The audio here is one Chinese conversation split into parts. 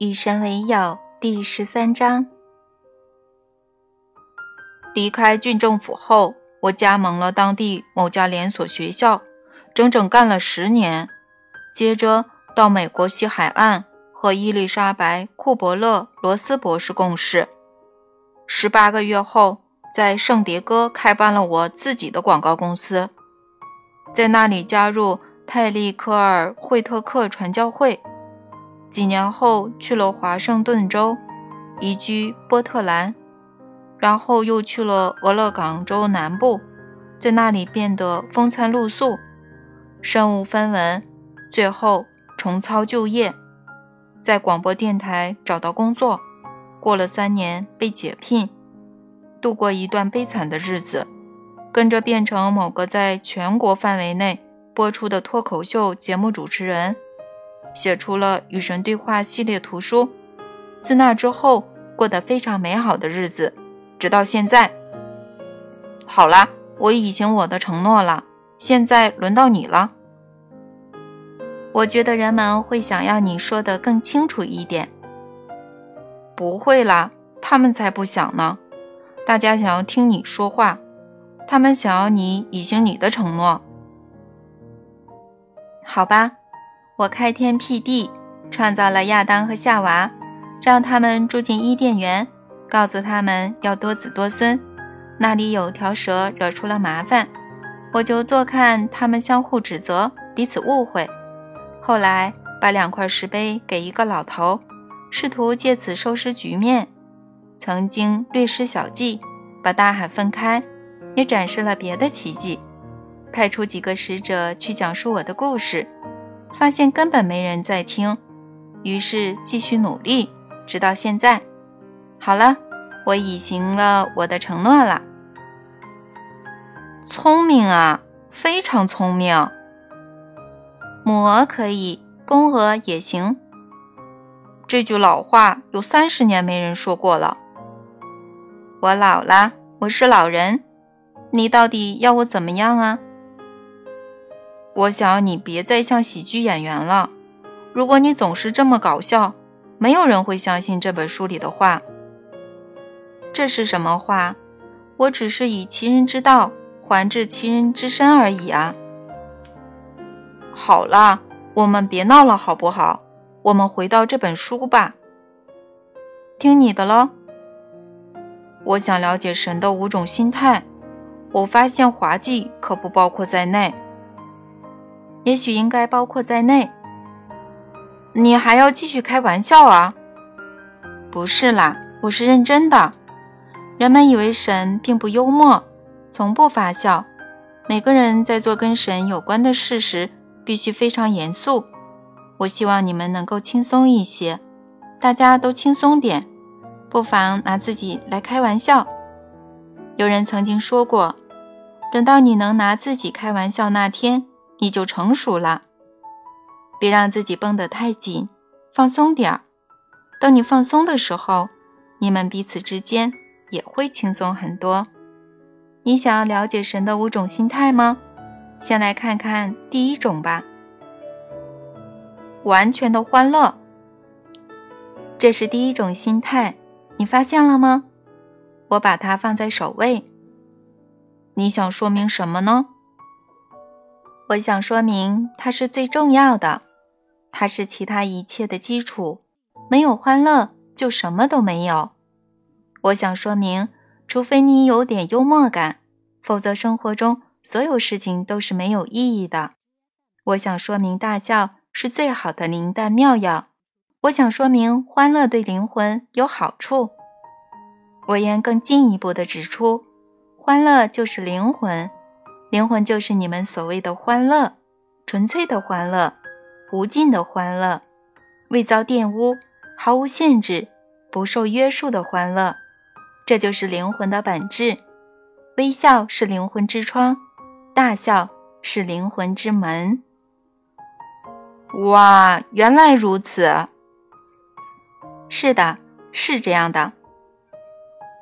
与神为友第十三章。离开郡政府后，我加盟了当地某家连锁学校，整整干了十年。接着到美国西海岸和伊丽莎白·库伯勒·罗斯博士共事。十八个月后，在圣迭戈开办了我自己的广告公司，在那里加入泰利科尔惠特克传教会。几年后去了华盛顿州，移居波特兰，然后又去了俄勒冈州南部，在那里变得风餐露宿，身无分文，最后重操旧业，在广播电台找到工作，过了三年被解聘，度过一段悲惨的日子，跟着变成某个在全国范围内播出的脱口秀节目主持人。写出了《与神对话》系列图书，自那之后过得非常美好的日子，直到现在。好了，我已经我的承诺了，现在轮到你了。我觉得人们会想要你说的更清楚一点。不会啦，他们才不想呢。大家想要听你说话，他们想要你履行你的承诺。好吧。我开天辟地，创造了亚当和夏娃，让他们住进伊甸园，告诉他们要多子多孙。那里有条蛇惹出了麻烦，我就坐看他们相互指责，彼此误会。后来把两块石碑给一个老头，试图借此收拾局面。曾经略施小计，把大海分开，也展示了别的奇迹。派出几个使者去讲述我的故事。发现根本没人在听，于是继续努力，直到现在。好了，我已行了我的承诺了。聪明啊，非常聪明。母鹅可以，公鹅也行。这句老话有三十年没人说过了。我老了，我是老人。你到底要我怎么样啊？我想你别再像喜剧演员了。如果你总是这么搞笑，没有人会相信这本书里的话。这是什么话？我只是以其人之道还治其人之身而已啊！好啦，我们别闹了，好不好？我们回到这本书吧。听你的喽。我想了解神的五种心态。我发现滑稽可不包括在内。也许应该包括在内。你还要继续开玩笑啊？不是啦，我是认真的。人们以为神并不幽默，从不发笑。每个人在做跟神有关的事时，必须非常严肃。我希望你们能够轻松一些，大家都轻松点，不妨拿自己来开玩笑。有人曾经说过，等到你能拿自己开玩笑那天。你就成熟了，别让自己绷得太紧，放松点儿。等你放松的时候，你们彼此之间也会轻松很多。你想要了解神的五种心态吗？先来看看第一种吧，完全的欢乐。这是第一种心态，你发现了吗？我把它放在首位。你想说明什么呢？我想说明，它是最重要的，它是其他一切的基础。没有欢乐，就什么都没有。我想说明，除非你有点幽默感，否则生活中所有事情都是没有意义的。我想说明，大笑是最好的灵丹妙药。我想说明，欢乐对灵魂有好处。我愿更进一步地指出，欢乐就是灵魂。灵魂就是你们所谓的欢乐，纯粹的欢乐，无尽的欢乐，未遭玷污，毫无限制，不受约束的欢乐。这就是灵魂的本质。微笑是灵魂之窗，大笑是灵魂之门。哇，原来如此。是的，是这样的。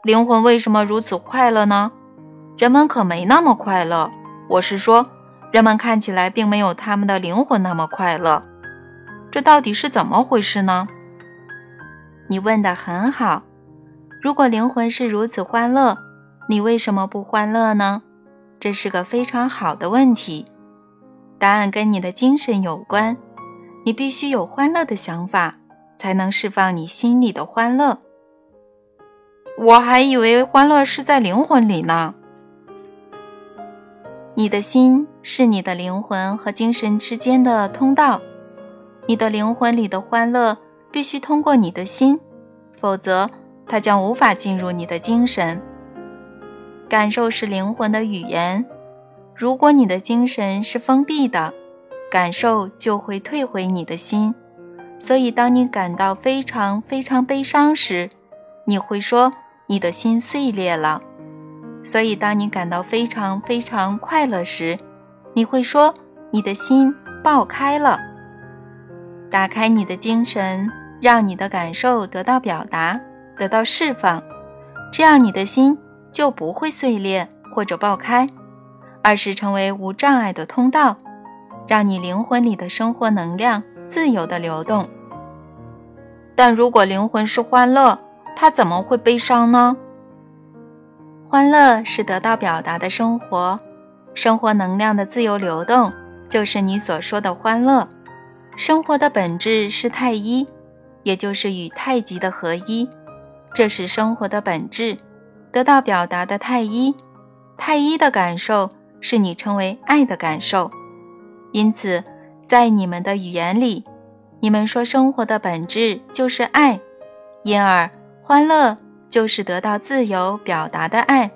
灵魂为什么如此快乐呢？人们可没那么快乐。我是说，人们看起来并没有他们的灵魂那么快乐。这到底是怎么回事呢？你问得很好。如果灵魂是如此欢乐，你为什么不欢乐呢？这是个非常好的问题。答案跟你的精神有关。你必须有欢乐的想法，才能释放你心里的欢乐。我还以为欢乐是在灵魂里呢。你的心是你的灵魂和精神之间的通道，你的灵魂里的欢乐必须通过你的心，否则它将无法进入你的精神。感受是灵魂的语言，如果你的精神是封闭的，感受就会退回你的心。所以，当你感到非常非常悲伤时，你会说你的心碎裂了。所以，当你感到非常非常快乐时，你会说你的心爆开了。打开你的精神，让你的感受得到表达，得到释放，这样你的心就不会碎裂或者爆开，而是成为无障碍的通道，让你灵魂里的生活能量自由的流动。但如果灵魂是欢乐，它怎么会悲伤呢？欢乐是得到表达的生活，生活能量的自由流动，就是你所说的欢乐。生活的本质是太一，也就是与太极的合一，这是生活的本质，得到表达的太一。太一的感受是你称为爱的感受，因此在你们的语言里，你们说生活的本质就是爱，因而欢乐。就是得到自由表达的爱。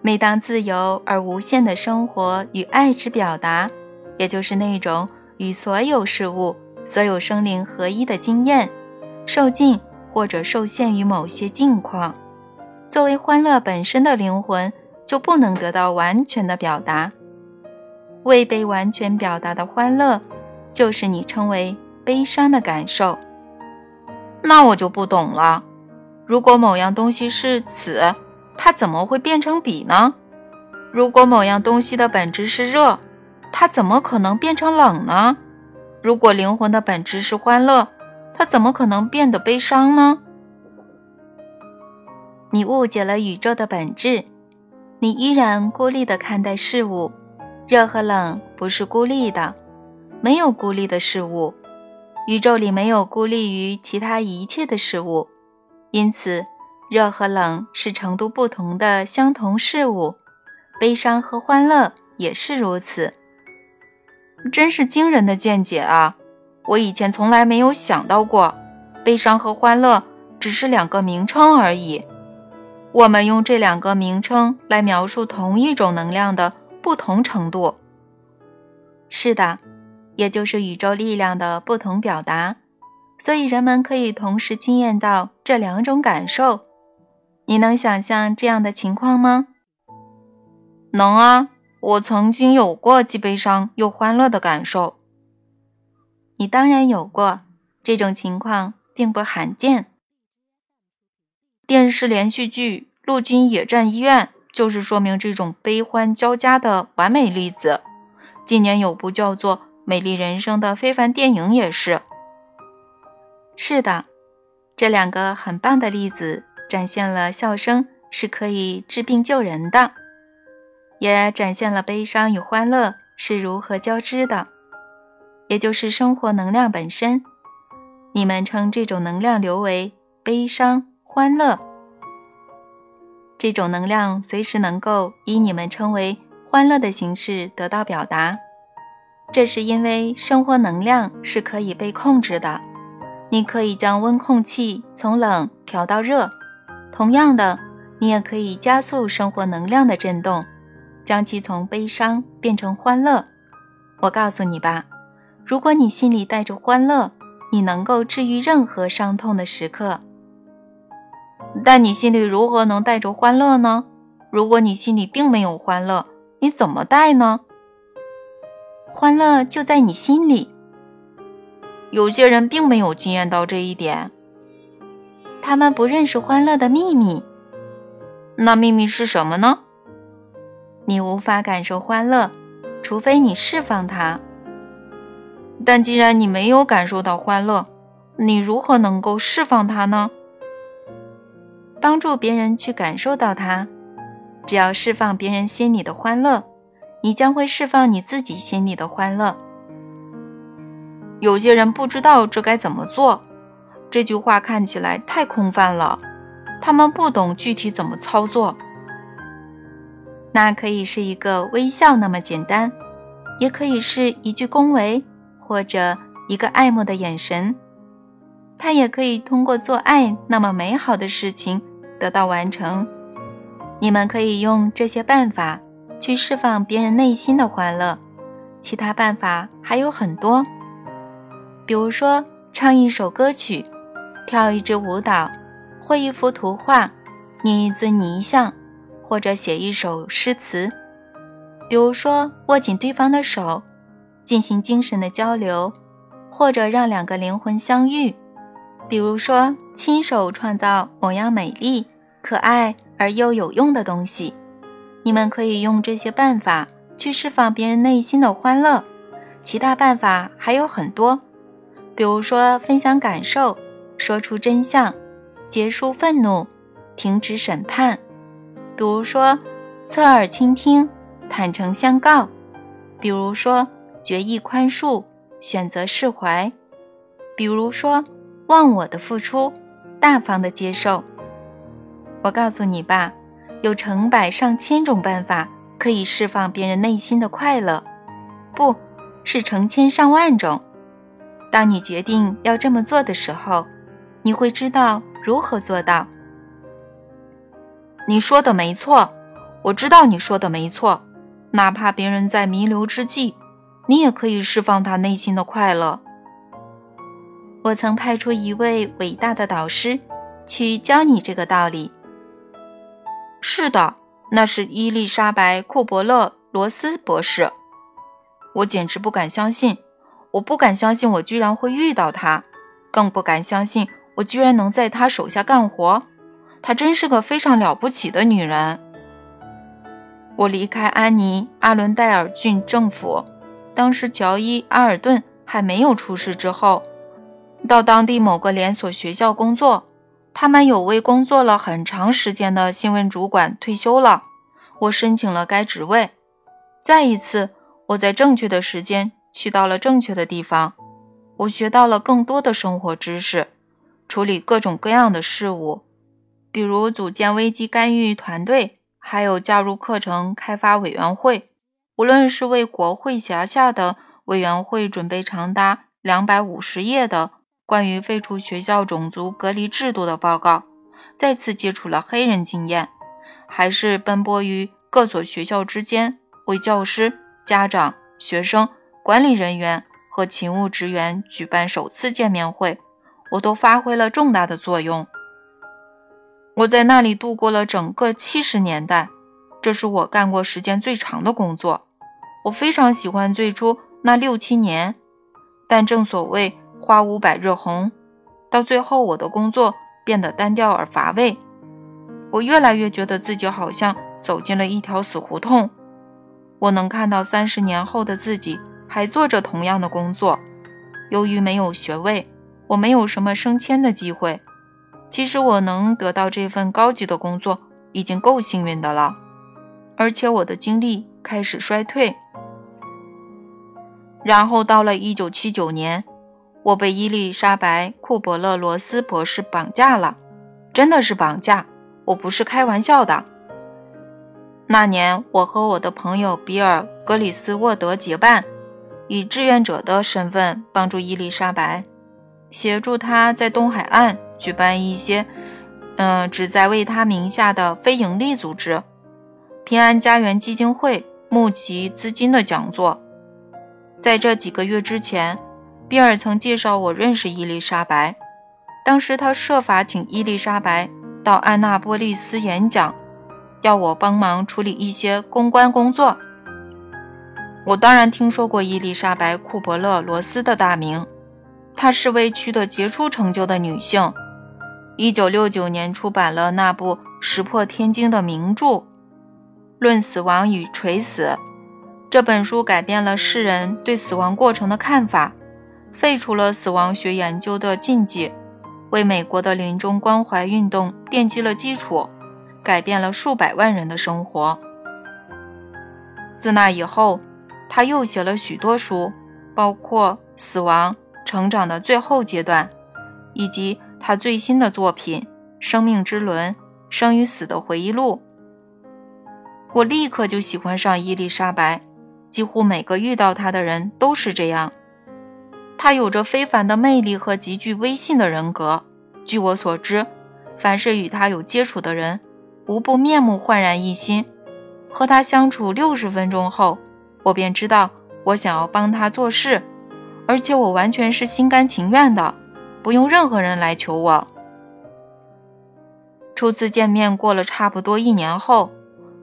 每当自由而无限的生活与爱之表达，也就是那种与所有事物、所有生灵合一的经验，受尽或者受限于某些境况，作为欢乐本身的灵魂就不能得到完全的表达。未被完全表达的欢乐，就是你称为悲伤的感受。那我就不懂了。如果某样东西是此，它怎么会变成彼呢？如果某样东西的本质是热，它怎么可能变成冷呢？如果灵魂的本质是欢乐，它怎么可能变得悲伤呢？你误解了宇宙的本质，你依然孤立地看待事物。热和冷不是孤立的，没有孤立的事物，宇宙里没有孤立于其他一切的事物。因此，热和冷是程度不同的相同事物，悲伤和欢乐也是如此。真是惊人的见解啊！我以前从来没有想到过，悲伤和欢乐只是两个名称而已。我们用这两个名称来描述同一种能量的不同程度。是的，也就是宇宙力量的不同表达。所以人们可以同时经验到这两种感受。你能想象这样的情况吗？能啊，我曾经有过既悲伤又欢乐的感受。你当然有过，这种情况并不罕见。电视连续剧《陆军野战医院》就是说明这种悲欢交加的完美例子。今年有部叫做《美丽人生》的非凡电影也是。是的，这两个很棒的例子展现了笑声是可以治病救人的，也展现了悲伤与欢乐是如何交织的，也就是生活能量本身。你们称这种能量流为悲伤、欢乐。这种能量随时能够以你们称为欢乐的形式得到表达，这是因为生活能量是可以被控制的。你可以将温控器从冷调到热，同样的，你也可以加速生活能量的振动，将其从悲伤变成欢乐。我告诉你吧，如果你心里带着欢乐，你能够治愈任何伤痛的时刻。但你心里如何能带着欢乐呢？如果你心里并没有欢乐，你怎么带呢？欢乐就在你心里。有些人并没有经验到这一点，他们不认识欢乐的秘密。那秘密是什么呢？你无法感受欢乐，除非你释放它。但既然你没有感受到欢乐，你如何能够释放它呢？帮助别人去感受到它。只要释放别人心里的欢乐，你将会释放你自己心里的欢乐。有些人不知道这该怎么做，这句话看起来太空泛了，他们不懂具体怎么操作。那可以是一个微笑那么简单，也可以是一句恭维，或者一个爱慕的眼神。它也可以通过做爱那么美好的事情得到完成。你们可以用这些办法去释放别人内心的欢乐，其他办法还有很多，比如说唱一首歌曲、跳一支舞蹈、绘一幅图画、捏一尊泥像，或者写一首诗词。比如说握紧对方的手，进行精神的交流，或者让两个灵魂相遇。比如说亲手创造某样美丽、可爱。而又有用的东西，你们可以用这些办法去释放别人内心的欢乐。其他办法还有很多，比如说分享感受、说出真相、结束愤怒、停止审判；比如说侧耳倾听、坦诚相告；比如说决意宽恕、选择释怀；比如说忘我的付出、大方的接受。我告诉你吧，有成百上千种办法可以释放别人内心的快乐，不是成千上万种。当你决定要这么做的时候，你会知道如何做到。你说的没错，我知道你说的没错。哪怕别人在弥留之际，你也可以释放他内心的快乐。我曾派出一位伟大的导师去教你这个道理。是的，那是伊丽莎白·库伯勒·罗斯博士。我简直不敢相信，我不敢相信我居然会遇到她，更不敢相信我居然能在她手下干活。她真是个非常了不起的女人。我离开安妮·阿伦戴尔郡政府，当时乔伊·阿尔顿还没有出事之后，到当地某个连锁学校工作。他们有位工作了很长时间的新闻主管退休了，我申请了该职位。再一次，我在正确的时间去到了正确的地方，我学到了更多的生活知识，处理各种各样的事物，比如组建危机干预团队，还有加入课程开发委员会。无论是为国会辖下的委员会准备长达两百五十页的。关于废除学校种族隔离制度的报告，再次接触了黑人经验，还是奔波于各所学校之间，为教师、家长、学生、管理人员和勤务职员举办首次见面会，我都发挥了重大的作用。我在那里度过了整个七十年代，这是我干过时间最长的工作。我非常喜欢最初那六七年，但正所谓。花无百日红，到最后我的工作变得单调而乏味。我越来越觉得自己好像走进了一条死胡同。我能看到三十年后的自己还做着同样的工作。由于没有学位，我没有什么升迁的机会。其实我能得到这份高级的工作已经够幸运的了，而且我的精力开始衰退。然后到了一九七九年。我被伊丽莎白·库伯勒罗斯博士绑架了，真的是绑架，我不是开玩笑的。那年，我和我的朋友比尔·格里斯沃德结伴，以志愿者的身份帮助伊丽莎白，协助她在东海岸举办一些，嗯，旨在为她名下的非营利组织——平安家园基金会募集资金的讲座。在这几个月之前。比尔曾介绍我认识伊丽莎白，当时他设法请伊丽莎白到安娜波利斯演讲，要我帮忙处理一些公关工作。我当然听说过伊丽莎白·库伯勒罗斯的大名，她是位取得杰出成就的女性。1969年出版了那部石破天惊的名著《论死亡与垂死》，这本书改变了世人对死亡过程的看法。废除了死亡学研究的禁忌，为美国的临终关怀运动奠基了基础，改变了数百万人的生活。自那以后，他又写了许多书，包括《死亡成长的最后阶段》，以及他最新的作品《生命之轮：生与死的回忆录》。我立刻就喜欢上伊丽莎白，几乎每个遇到她的人都是这样。她有着非凡的魅力和极具威信的人格。据我所知，凡是与她有接触的人，无不面目焕然一新。和他相处六十分钟后，我便知道我想要帮他做事，而且我完全是心甘情愿的，不用任何人来求我。初次见面过了差不多一年后，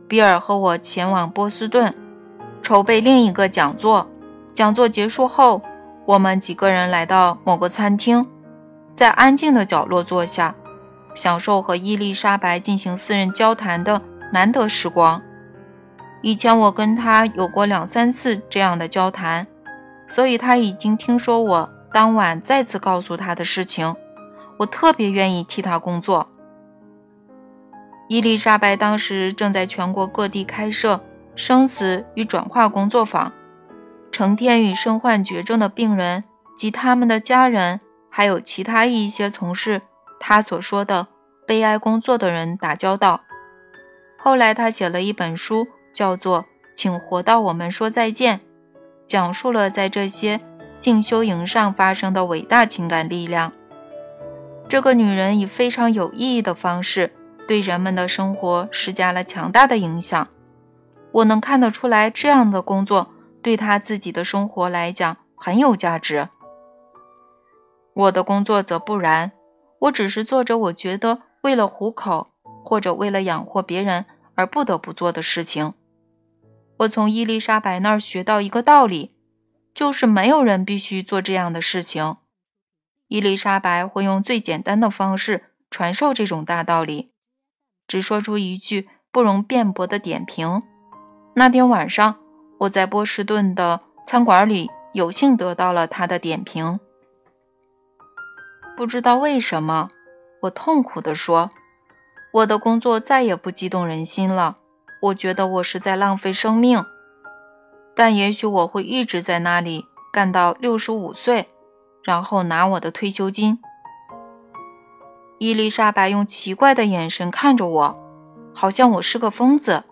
比尔和我前往波士顿，筹备另一个讲座。讲座结束后，我们几个人来到某个餐厅，在安静的角落坐下，享受和伊丽莎白进行私人交谈的难得时光。以前我跟他有过两三次这样的交谈，所以他已经听说我当晚再次告诉他的事情。我特别愿意替他工作。伊丽莎白当时正在全国各地开设生死与转化工作坊，成天与身患绝症的病人及他们的家人，还有其他一些从事他所说的悲哀工作的人打交道。后来他写了一本书。叫做“请活到我们说再见”，讲述了在这些静修营上发生的伟大情感力量。这个女人以非常有意义的方式对人们的生活施加了强大的影响。我能看得出来，这样的工作对她自己的生活来讲很有价值。我的工作则不然，我只是做着我觉得为了糊口或者为了养活别人而不得不做的事情。我从伊丽莎白那儿学到一个道理，就是没有人必须做这样的事情。伊丽莎白会用最简单的方式传授这种大道理，只说出一句不容辩驳的点评。那天晚上，我在波士顿的餐馆里有幸得到了他的点评。不知道为什么，我痛苦地说：“我的工作再也不激动人心了。”我觉得我是在浪费生命，但也许我会一直在那里干到六十五岁，然后拿我的退休金。伊丽莎白用奇怪的眼神看着我，好像我是个疯子。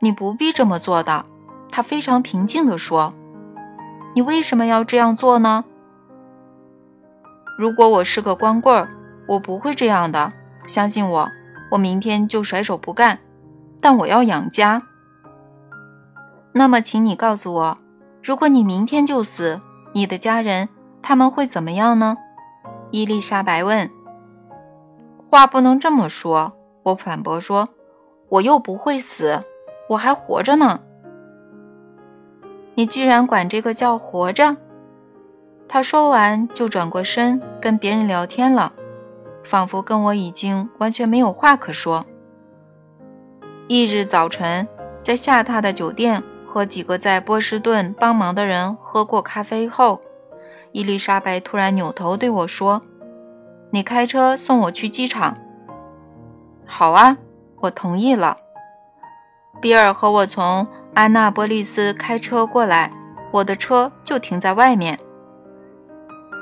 你不必这么做的，她非常平静地说。你为什么要这样做呢？如果我是个光棍儿，我不会这样的。相信我，我明天就甩手不干。但我要养家。那么，请你告诉我，如果你明天就死，你的家人他们会怎么样呢？伊丽莎白问。话不能这么说，我反驳说，我又不会死，我还活着呢。你居然管这个叫活着？他说完就转过身跟别人聊天了，仿佛跟我已经完全没有话可说。翌日早晨，在下榻的酒店和几个在波士顿帮忙的人喝过咖啡后，伊丽莎白突然扭头对我说：“你开车送我去机场。”“好啊，我同意了。”比尔和我从安娜波利斯开车过来，我的车就停在外面。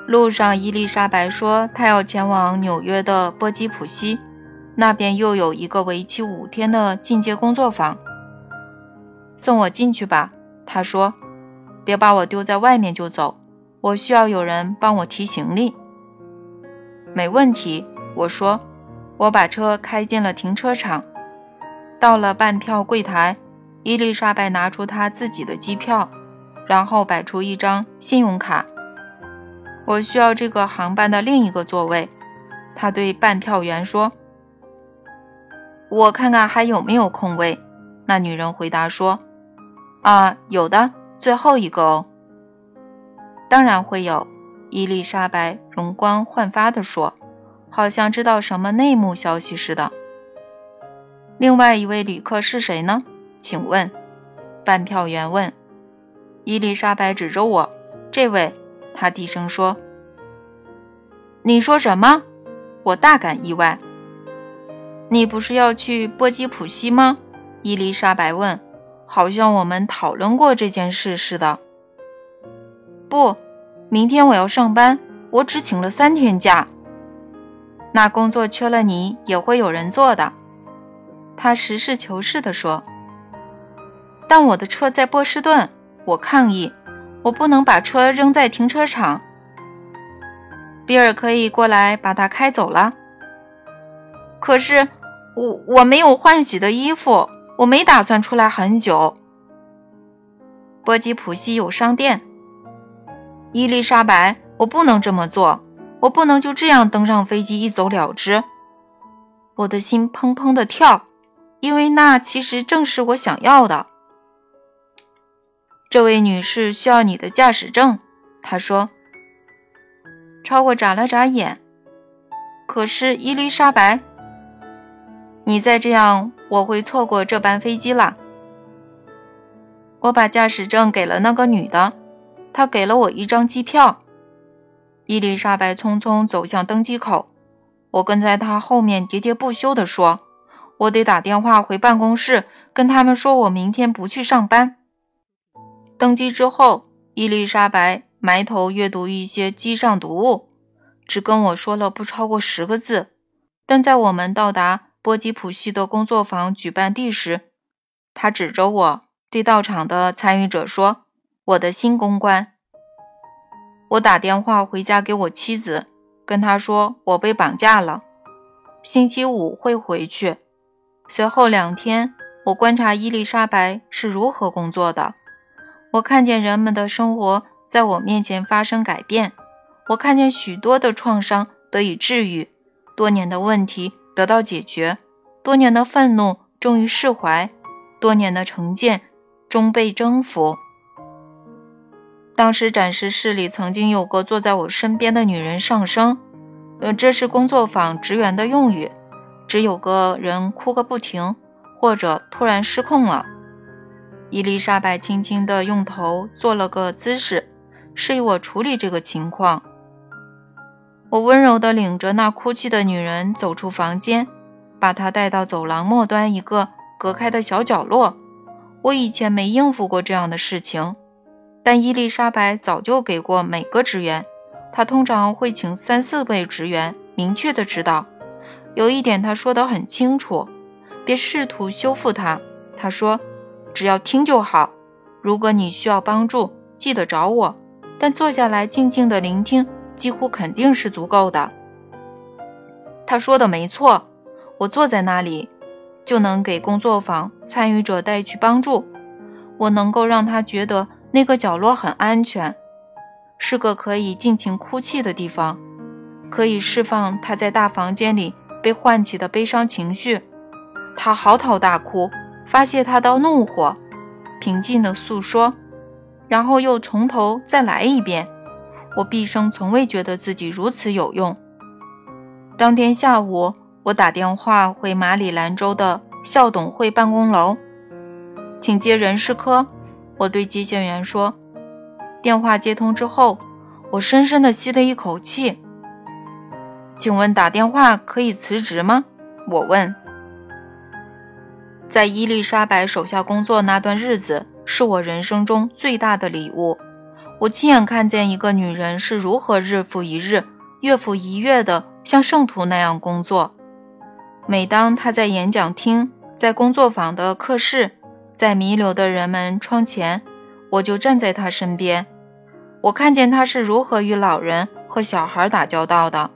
路上，伊丽莎白说她要前往纽约的波基普西。那边又有一个为期五天的进阶工作坊，送我进去吧。他说：“别把我丢在外面就走，我需要有人帮我提行李。”没问题，我说。我把车开进了停车场，到了办票柜台，伊丽莎白拿出她自己的机票，然后摆出一张信用卡。我需要这个航班的另一个座位，她对办票员说。我看看还有没有空位。那女人回答说：“啊，有的，最后一个哦。”当然会有。伊丽莎白容光焕发地说，好像知道什么内幕消息似的。另外一位旅客是谁呢？请问，办票员问。伊丽莎白指着我：“这位，他低声说：“你说什么？”我大感意外。“你不是要去波基普西吗？”伊丽莎白问，“好像我们讨论过这件事似的。”“不，明天我要上班，我只请了三天假。”“那工作缺了你也会有人做的。”他实事求是地说。“但我的车在波士顿。”我抗议。我不能把车扔在停车场。比尔可以过来把它开走了。可是我我没有换洗的衣服，我没打算出来很久。波吉普西有商店。伊丽莎白，我不能这么做，我不能就这样登上飞机一走了之。我的心砰砰地跳，因为那其实正是我想要的。这位女士需要你的驾驶证，她说。超过眨了眨眼。可是伊丽莎白，你再这样，我会错过这班飞机了。我把驾驶证给了那个女的，她给了我一张机票。伊丽莎白匆匆走向登机口，我跟在她后面，喋喋不休地说：“我得打电话回办公室，跟他们说我明天不去上班。”登机之后，伊丽莎白埋头阅读一些机上读物，只跟我说了不超过十个字。但在我们到达波吉普西的工作坊举办地时，他指着我对到场的参与者说：“我的新公关。”我打电话回家给我妻子，跟她说我被绑架了，星期五会回去。随后两天，我观察伊丽莎白是如何工作的。我看见人们的生活在我面前发生改变，我看见许多的创伤得以治愈，多年的问题得到解决，多年的愤怒终于释怀，多年的成见终被征服。当时展示室里曾经有个坐在我身边的女人上升，呃，这是工作坊职员的用语，只有个人哭个不停，或者突然失控了。伊丽莎白轻轻地用头做了个姿势，示意我处理这个情况。我温柔地领着那哭泣的女人走出房间，把她带到走廊末端一个隔开的小角落。我以前没应付过这样的事情，但伊丽莎白早就给过每个职员。她通常会请三四位职员明确的指导。有一点她说得很清楚：别试图修复它。她说。只要听就好。如果你需要帮助，记得找我。但坐下来静静的聆听，几乎肯定是足够的。他说的没错。我坐在那里，就能给工作坊参与者带去帮助。我能够让他觉得那个角落很安全，是个可以尽情哭泣的地方，可以释放他在大房间里被唤起的悲伤情绪。他嚎啕大哭。发泄他的怒火，平静地诉说，然后又从头再来一遍。我毕生从未觉得自己如此有用。当天下午，我打电话回马里兰州的校董会办公楼，请接人事科。我对接线员说。电话接通之后，我深深地吸了一口气。请问打电话可以辞职吗？我问。在伊丽莎白手下工作那段日子，是我人生中最大的礼物。我亲眼看见一个女人是如何日复一日、月复一月的像圣徒那样工作。每当她在演讲厅、在工作坊的课室、在弥留的人们窗前，我就站在她身边。我看见她是如何与老人和小孩打交道的。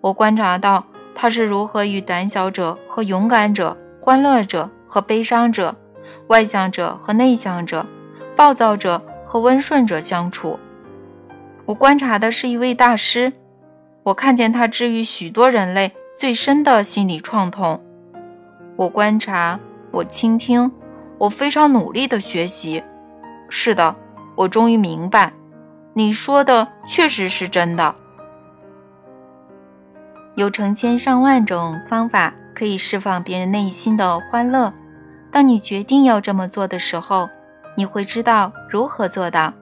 我观察到她是如何与胆小者和勇敢者、欢乐者。和悲伤者、外向者和内向者、暴躁者和温顺者相处。我观察的是一位大师，我看见他治愈许多人类最深的心理创痛。我观察，我倾听，我非常努力的学习。是的，我终于明白，你说的确实是真的。有成千上万种方法可以释放别人内心的欢乐。当你决定要这么做的时候，你会知道如何做到。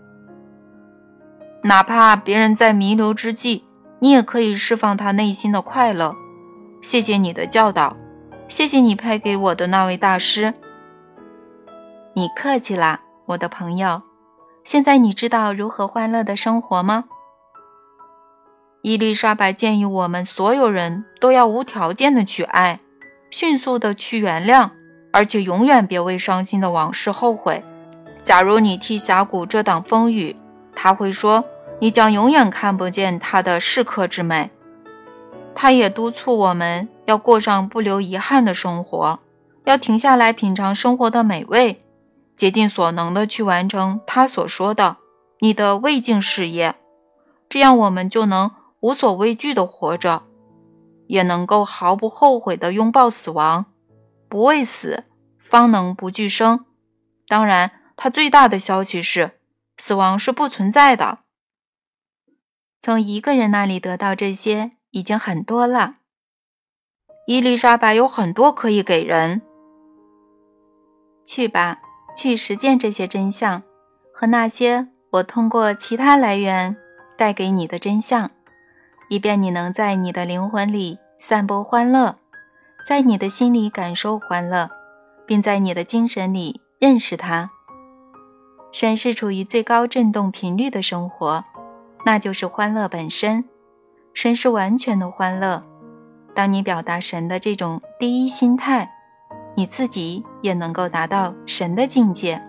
哪怕别人在弥留之际，你也可以释放他内心的快乐。谢谢你的教导，谢谢你派给我的那位大师。你客气啦，我的朋友。现在你知道如何欢乐的生活吗？伊丽莎白建议我们所有人都要无条件的去爱，迅速的去原谅，而且永远别为伤心的往事后悔。假如你替峡谷遮挡风雨，他会说你将永远看不见他的适可之美。他也督促我们要过上不留遗憾的生活，要停下来品尝生活的美味，竭尽所能的去完成他所说的你的未竟事业。这样我们就能。无所畏惧的活着，也能够毫不后悔的拥抱死亡。不畏死，方能不惧生。当然，他最大的消息是，死亡是不存在的。从一个人那里得到这些已经很多了。伊丽莎白有很多可以给人。去吧，去实践这些真相和那些我通过其他来源带给你的真相。以便你能在你的灵魂里散播欢乐，在你的心里感受欢乐，并在你的精神里认识它。神是处于最高振动频率的生活，那就是欢乐本身。神是完全的欢乐。当你表达神的这种第一心态，你自己也能够达到神的境界。